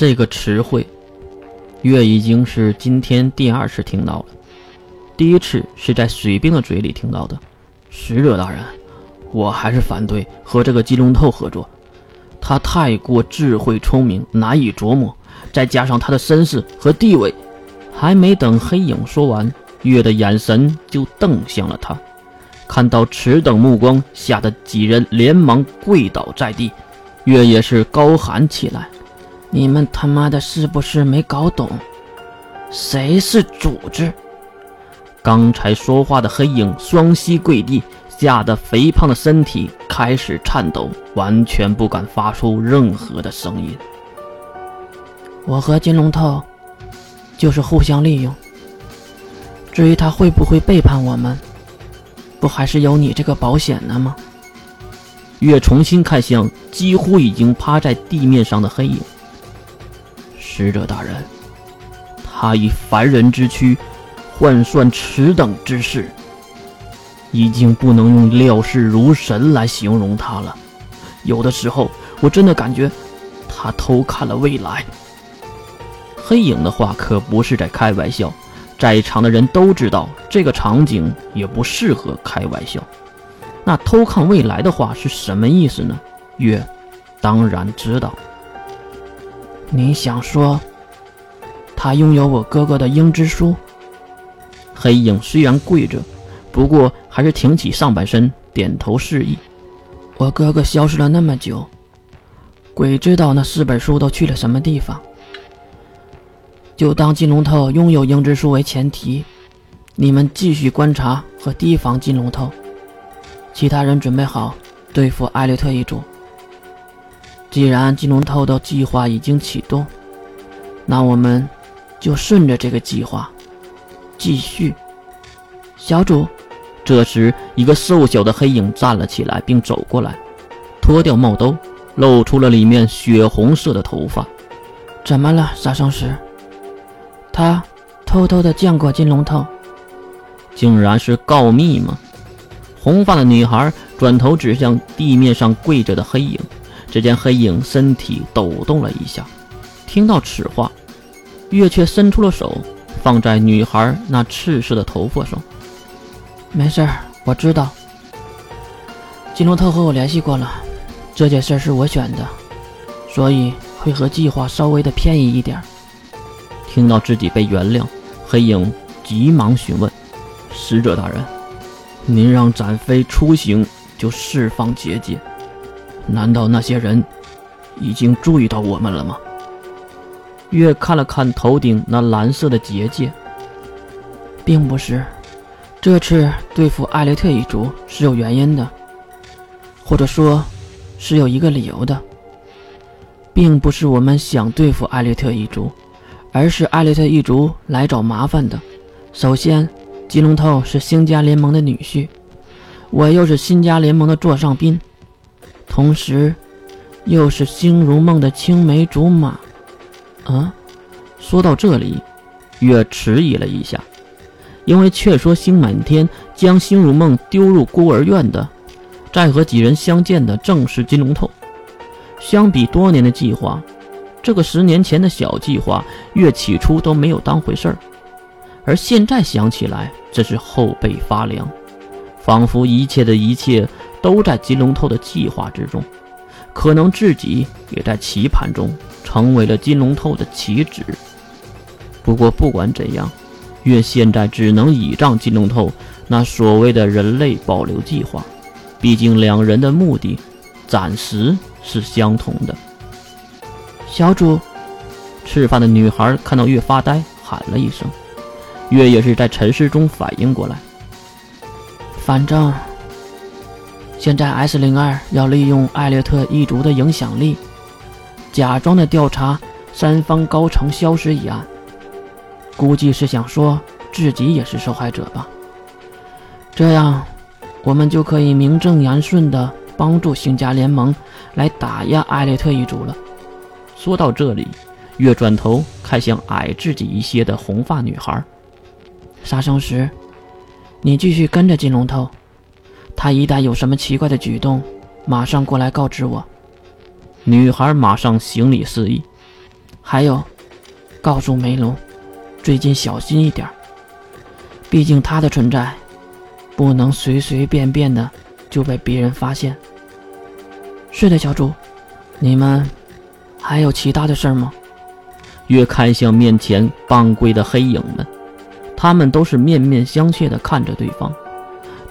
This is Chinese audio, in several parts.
这个词汇，月已经是今天第二次听到了。第一次是在水兵的嘴里听到的。使者大人，我还是反对和这个金龙头合作，他太过智慧聪明，难以琢磨，再加上他的身世和地位。还没等黑影说完，月的眼神就瞪向了他。看到此等目光，吓得几人连忙跪倒在地。月也是高喊起来：“你们他妈的是不是没搞懂？谁是组织？”刚才说话的黑影双膝跪地，吓得肥胖的身体开始颤抖，完全不敢发出任何的声音。我和金龙头就是互相利用，至于他会不会背叛我们？不还是有你这个保险的吗？月重新看向几乎已经趴在地面上的黑影。使者大人，他以凡人之躯换算此等之事，已经不能用料事如神来形容他了。有的时候，我真的感觉他偷看了未来。黑影的话可不是在开玩笑。在场的人都知道，这个场景也不适合开玩笑。那偷看未来的话是什么意思呢？月当然知道。你想说，他拥有我哥哥的英之书？黑影虽然跪着，不过还是挺起上半身，点头示意。我哥哥消失了那么久，鬼知道那四本书都去了什么地方。就当金龙头拥有鹰之书为前提，你们继续观察和提防金龙头。其他人准备好对付艾略特一族。既然金龙头的计划已经启动，那我们就顺着这个计划继续。小主，这时一个瘦小的黑影站了起来，并走过来，脱掉帽兜，露出了里面血红色的头发。怎么了，杀生石？他偷偷的见过金龙头，竟然是告密吗？红发的女孩转头指向地面上跪着的黑影，只见黑影身体抖动了一下。听到此话，月却伸出了手，放在女孩那赤色的头发上。没事，我知道。金龙特和我联系过了，这件事是我选的，所以会和计划稍微的偏移一点。听到自己被原谅，黑影急忙询问：“使者大人，您让展飞出行就释放结界，难道那些人已经注意到我们了吗？”月看了看头顶那蓝色的结界，并不是，这次对付艾雷特一族是有原因的，或者说，是有一个理由的，并不是我们想对付艾雷特一族。而是艾雷特一族来找麻烦的。首先，金龙头是星家联盟的女婿，我又是新家联盟的座上宾，同时又是星如梦的青梅竹马。啊，说到这里，月迟疑了一下，因为劝说星满天将星如梦丢入孤儿院的，再和几人相见的正是金龙头。相比多年的计划。这个十年前的小计划，月起初都没有当回事儿，而现在想起来，真是后背发凉，仿佛一切的一切都在金龙头的计划之中，可能自己也在棋盘中成为了金龙头的棋子。不过不管怎样，月现在只能倚仗金龙头那所谓的人类保留计划，毕竟两人的目的暂时是相同的。小主，吃饭的女孩看到月发呆，喊了一声。月也是在沉思中反应过来。反正现在 S 零二要利用艾略特一族的影响力，假装的调查三方高层消失一案，估计是想说自己也是受害者吧。这样，我们就可以名正言顺的帮助星家联盟来打压艾略特一族了。说到这里，月转头看向矮自己一些的红发女孩。杀生石，你继续跟着金龙头，他一旦有什么奇怪的举动，马上过来告知我。女孩马上行礼示意。还有，告诉梅龙，最近小心一点。毕竟他的存在，不能随随便便的就被别人发现。是的，小主，你们还有其他的事儿吗？越看向面前傍跪的黑影们，他们都是面面相觑的看着对方，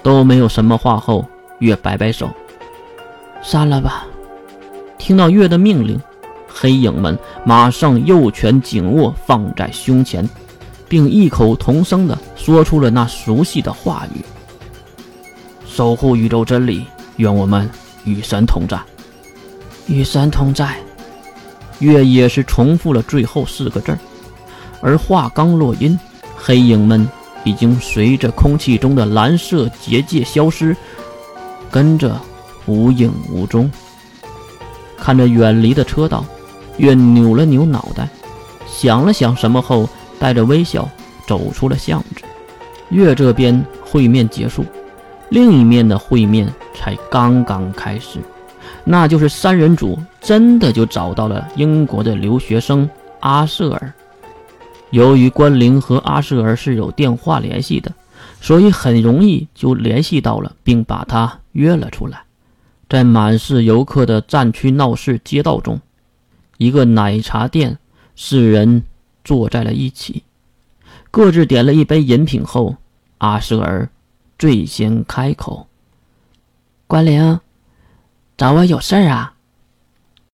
都没有什么话后，月摆摆手，散了吧。听到月的命令，黑影们马上右拳紧握，放在胸前，并异口同声地说出了那熟悉的话语：“守护宇宙真理，愿我们与神同在。”与神同在。月也是重复了最后四个字儿，而话刚落音，黑影们已经随着空气中的蓝色结界消失，跟着无影无踪。看着远离的车道，月扭了扭脑袋，想了想什么后，带着微笑走出了巷子。月这边会面结束，另一面的会面才刚刚开始，那就是三人组真的就找到了英国的留学生阿瑟尔。由于关灵和阿瑟尔是有电话联系的，所以很容易就联系到了，并把他约了出来。在满是游客的战区闹市街道中，一个奶茶店，四人坐在了一起，各自点了一杯饮品后，阿舍尔最先开口：“关灵，找我有事儿啊？”